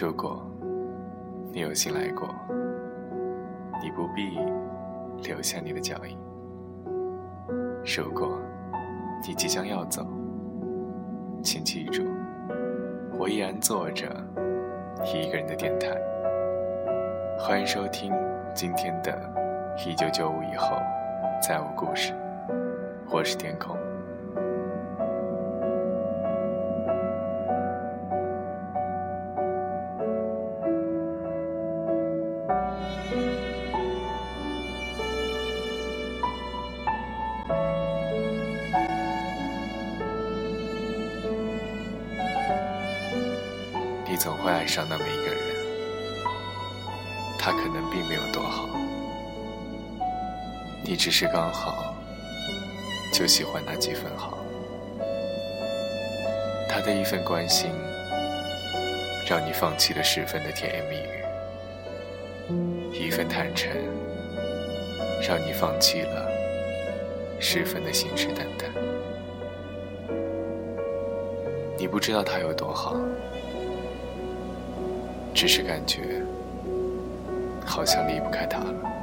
如果你有幸来过，你不必留下你的脚印；如果你即将要走，请记住，我依然坐着一个人的电台。欢迎收听今天的《一九九五以后再无故事》，我是天空。会爱上那么一个人，他可能并没有多好，你只是刚好就喜欢那几分好。他的一份关心，让你放弃了十分的甜言蜜语；一份坦诚，让你放弃了十分的信誓旦旦。你不知道他有多好。只是感觉，好像离不开他了。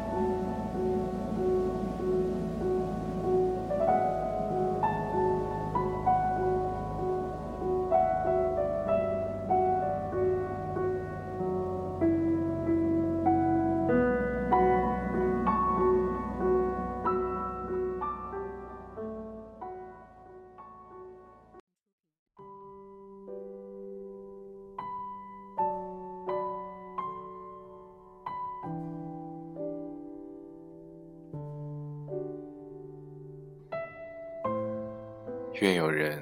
愿有人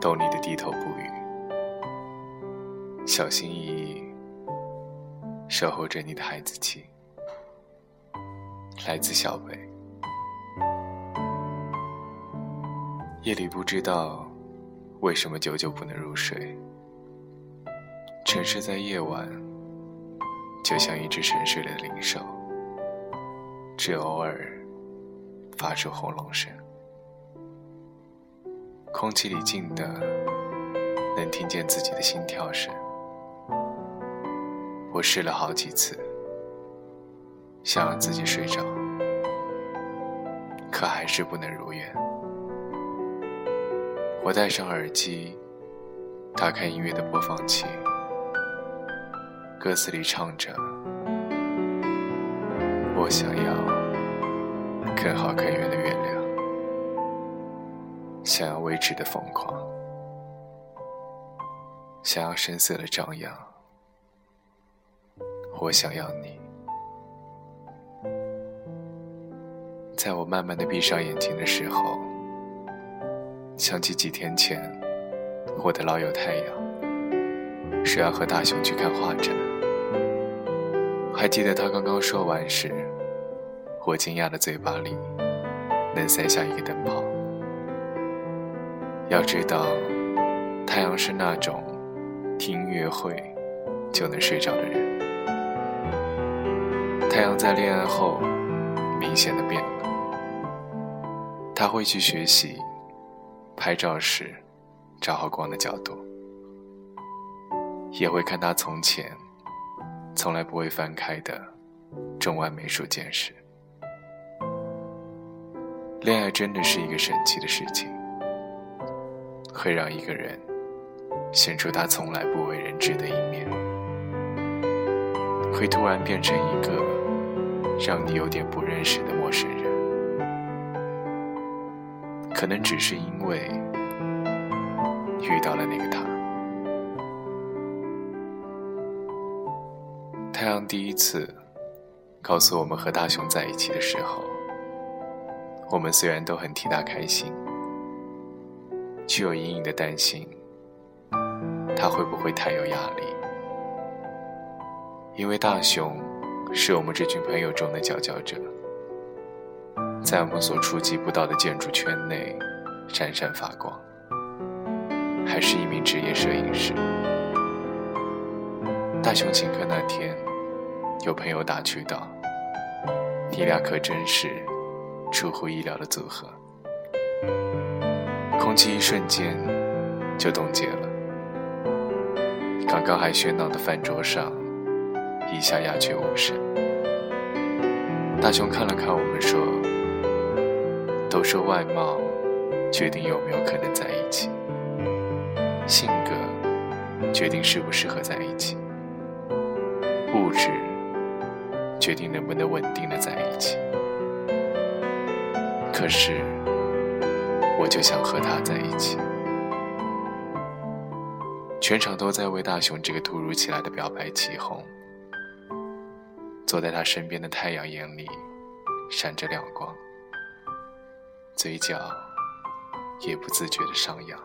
懂你的低头不语，小心翼翼守候着你的孩子气。来自小北，夜里不知道为什么久久不能入睡。城市在夜晚就像一只沉睡的灵兽，只偶尔发出轰隆声。空气里静的，能听见自己的心跳声。我试了好几次，想让自己睡着，可还是不能如愿。我戴上耳机，打开音乐的播放器，歌词里唱着：“我想要更好更圆的月亮。”想要未知的疯狂，想要声色的张扬，我想要你。在我慢慢的闭上眼睛的时候，想起几天前，我的老友太阳说要和大雄去看画展。还记得他刚刚说完时，我惊讶的嘴巴里能塞下一个灯泡。要知道，太阳是那种听音乐会就能睡着的人。太阳在恋爱后明显的变了，他会去学习拍照时找好光的角度，也会看他从前从来不会翻开的中外美术简史。恋爱真的是一个神奇的事情。会让一个人显出他从来不为人知的一面，会突然变成一个让你有点不认识的陌生人。可能只是因为遇到了那个他。太阳第一次告诉我们和大雄在一起的时候，我们虽然都很替他开心。却有隐隐的担心，他会不会太有压力？因为大雄是我们这群朋友中的佼佼者，在我们所触及不到的建筑圈内闪闪发光，还是一名职业摄影师。大雄请客那天，有朋友打趣道：“你俩可真是出乎意料的组合。”空气一瞬间就冻结了。刚刚还喧闹的饭桌上，一下鸦雀无声。大雄看了看我们，说：“都说外貌决定有没有可能在一起，性格决定适不适合在一起，物质决定能不能稳定的在一起。可是，我就想和他在一起。”全场都在为大雄这个突如其来的表白起哄。坐在他身边的太阳眼里闪着亮光，嘴角也不自觉的上扬。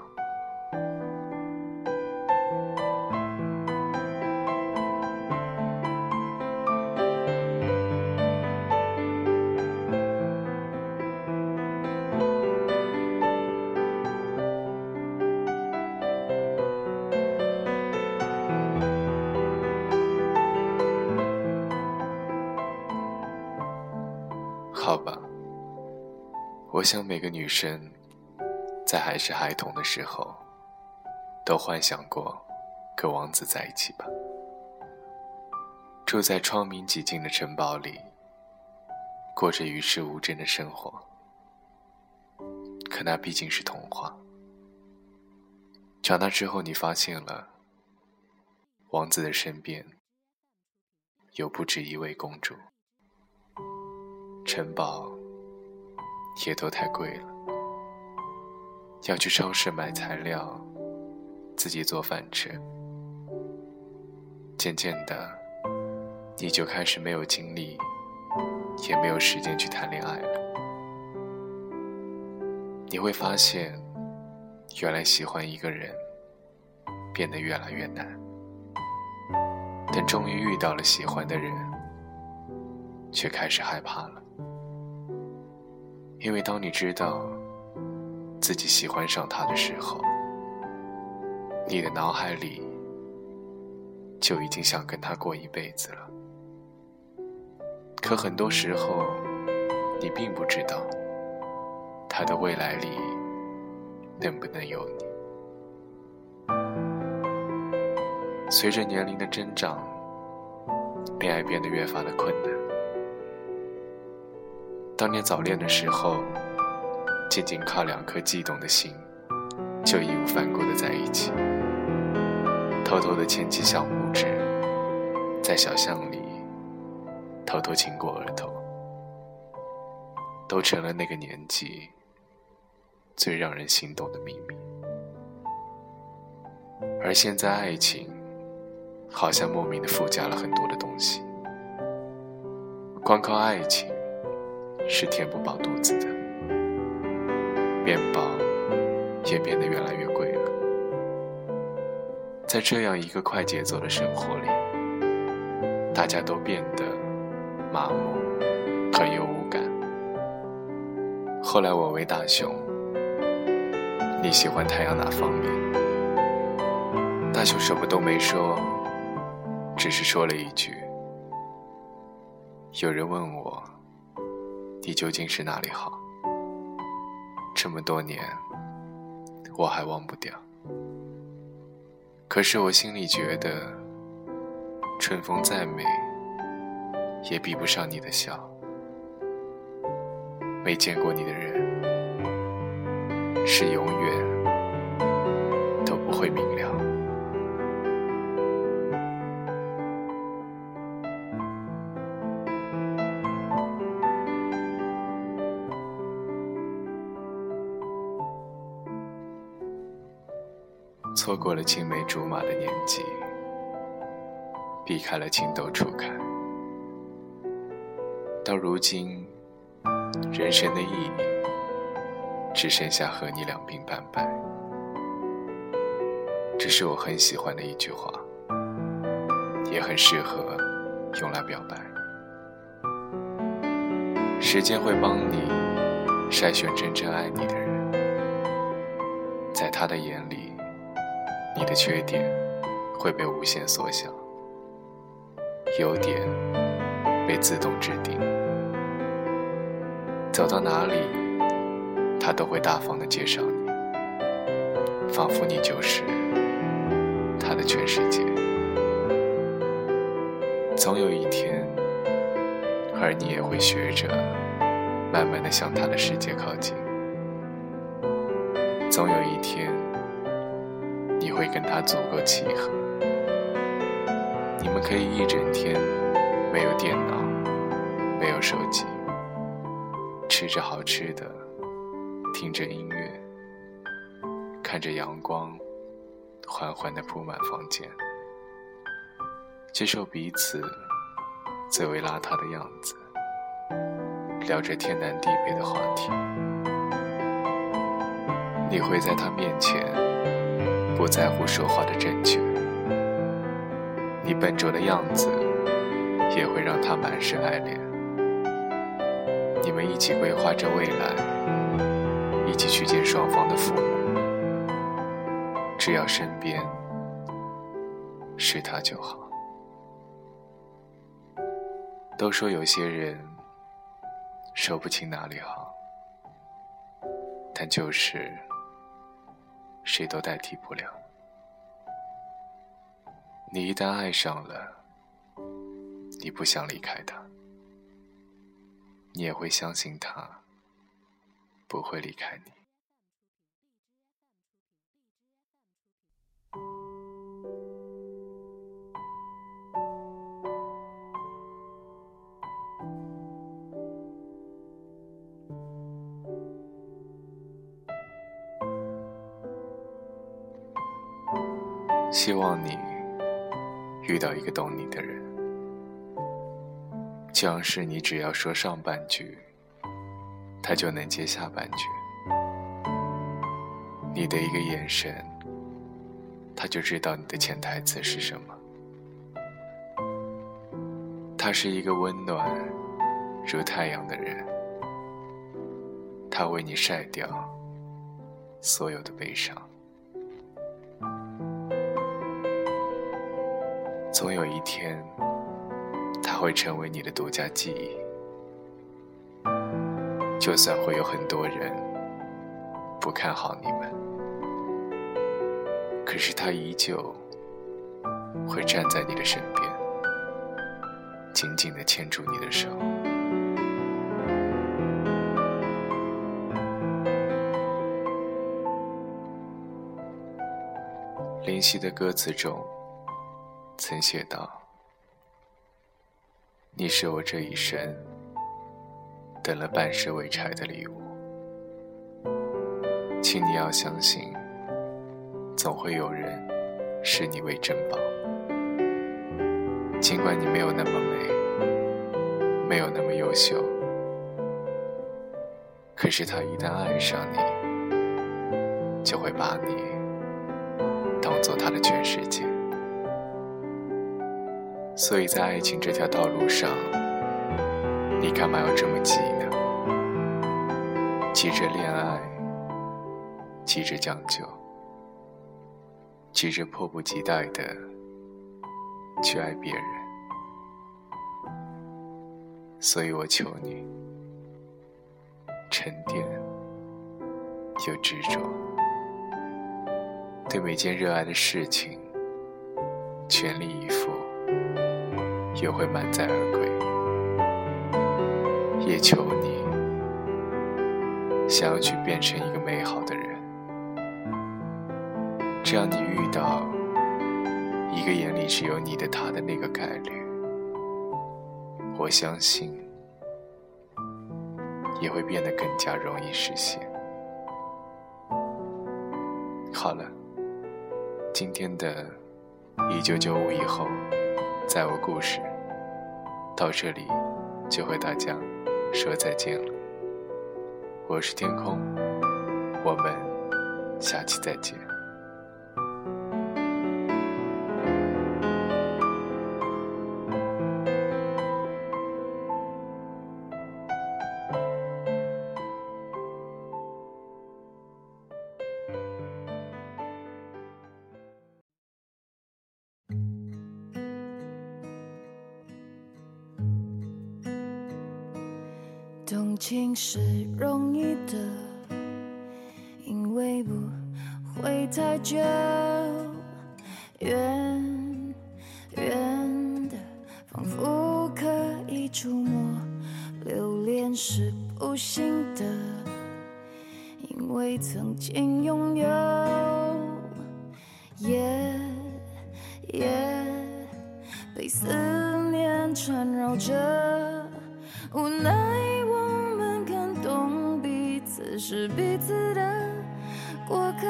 我想每个女生在还是孩童的时候，都幻想过跟王子在一起吧。住在窗明几净的城堡里，过着与世无争的生活。可那毕竟是童话。长大之后，你发现了，王子的身边有不止一位公主。城堡也都太贵了，要去超市买材料，自己做饭吃。渐渐的，你就开始没有精力，也没有时间去谈恋爱了。你会发现，原来喜欢一个人变得越来越难。但终于遇到了喜欢的人，却开始害怕了。因为当你知道自己喜欢上他的时候，你的脑海里就已经想跟他过一辈子了。可很多时候，你并不知道他的未来里能不能有你。随着年龄的增长，恋爱变得越发的困难。当年早恋的时候，仅仅靠两颗悸动的心，就义无反顾的在一起，偷偷的牵起小拇指，在小巷里偷偷亲过额头，都成了那个年纪最让人心动的秘密。而现在，爱情好像莫名的附加了很多的东西，光靠爱情。是填不饱肚子的，面包也变得越来越贵了。在这样一个快节奏的生活里，大家都变得麻木，很有无感。后来我问大雄：“你喜欢太阳哪方面？”大雄什么都没说，只是说了一句：“有人问我。”你究竟是哪里好？这么多年，我还忘不掉。可是我心里觉得，春风再美，也比不上你的笑。没见过你的人，是永远都不会明错过了青梅竹马的年纪，避开了情窦初开，到如今，人生的意义只剩下和你两鬓斑白。这是我很喜欢的一句话，也很适合用来表白。时间会帮你筛选真正爱你的人，在他的眼里。你的缺点会被无限缩小，优点被自动制定。走到哪里，他都会大方的介绍你，仿佛你就是他的全世界。总有一天，而你也会学着慢慢的向他的世界靠近。总有一天，会跟他足够契合，你们可以一整天没有电脑，没有手机，吃着好吃的，听着音乐，看着阳光缓缓的铺满房间。接受彼此最为邋遢的样子，聊着天南地北的话题。你会在他面前不在乎说话的正确，你笨拙的样子也会让他满是爱恋。你们一起规划着未来，一起去见双方的父母，只要身边是他就好。都说有些人说不清哪里好，但就是谁都代替不了。你一旦爱上了，你不想离开他，你也会相信他不会离开你。希望你遇到一个懂你的人，像是你只要说上半句，他就能接下半句。你的一个眼神，他就知道你的潜台词是什么。他是一个温暖如太阳的人，他为你晒掉所有的悲伤。总有一天，他会成为你的独家记忆。就算会有很多人不看好你们，可是他依旧会站在你的身边，紧紧的牵住你的手。林夕的歌词中。曾写道：“你是我这一生等了半世未拆的礼物，请你要相信，总会有人视你为珍宝。尽管你没有那么美，没有那么优秀，可是他一旦爱上你，就会把你当做他的全世界。”所以在爱情这条道路上，你干嘛要这么急呢？急着恋爱，急着将就，急着迫不及待的去爱别人。所以我求你，沉淀又执着，对每件热爱的事情全力以赴。也会满载而归，也求你想要去变成一个美好的人，这样你遇到一个眼里只有你的他的那个概率，我相信也会变得更加容易实现。好了，今天的一九九五以后。在我故事到这里，就和大家说再见了。我是天空，我们下期再见。是容易的，因为不会太久。远远的，仿佛可以触摸。留恋是不幸的，因为曾经拥有，夜夜被思念缠绕着，无奈是彼此的过客。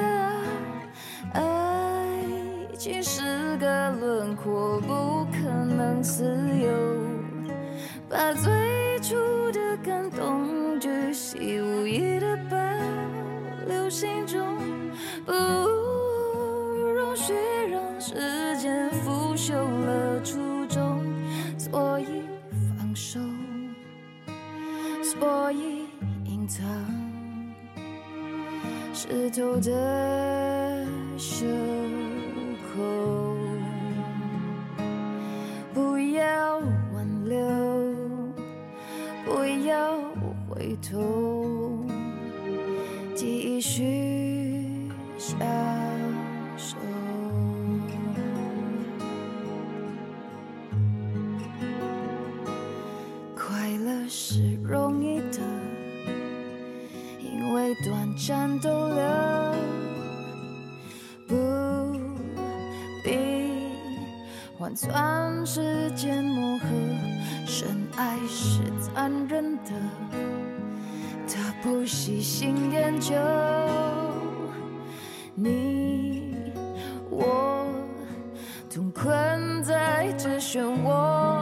爱情是个轮廓，不可能自由，湿透的袖口，不要挽留，不要回头，继续享受。快乐是容易的。因为短暂逗算时间磨合。深爱是残忍的，他不喜新厌旧。你我同困在这漩涡，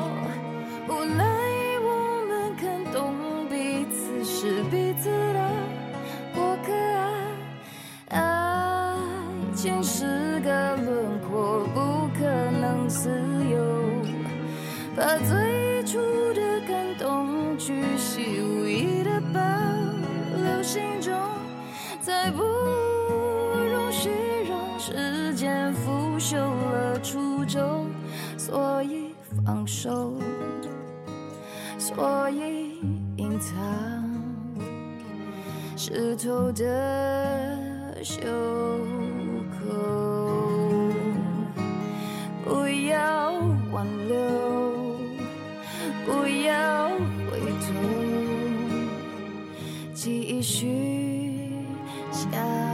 把最初的感动巨细无遗的保留心中，再不容许让时间腐朽了初衷，所以放手，所以隐藏。湿透的袖口，不要挽留，继续享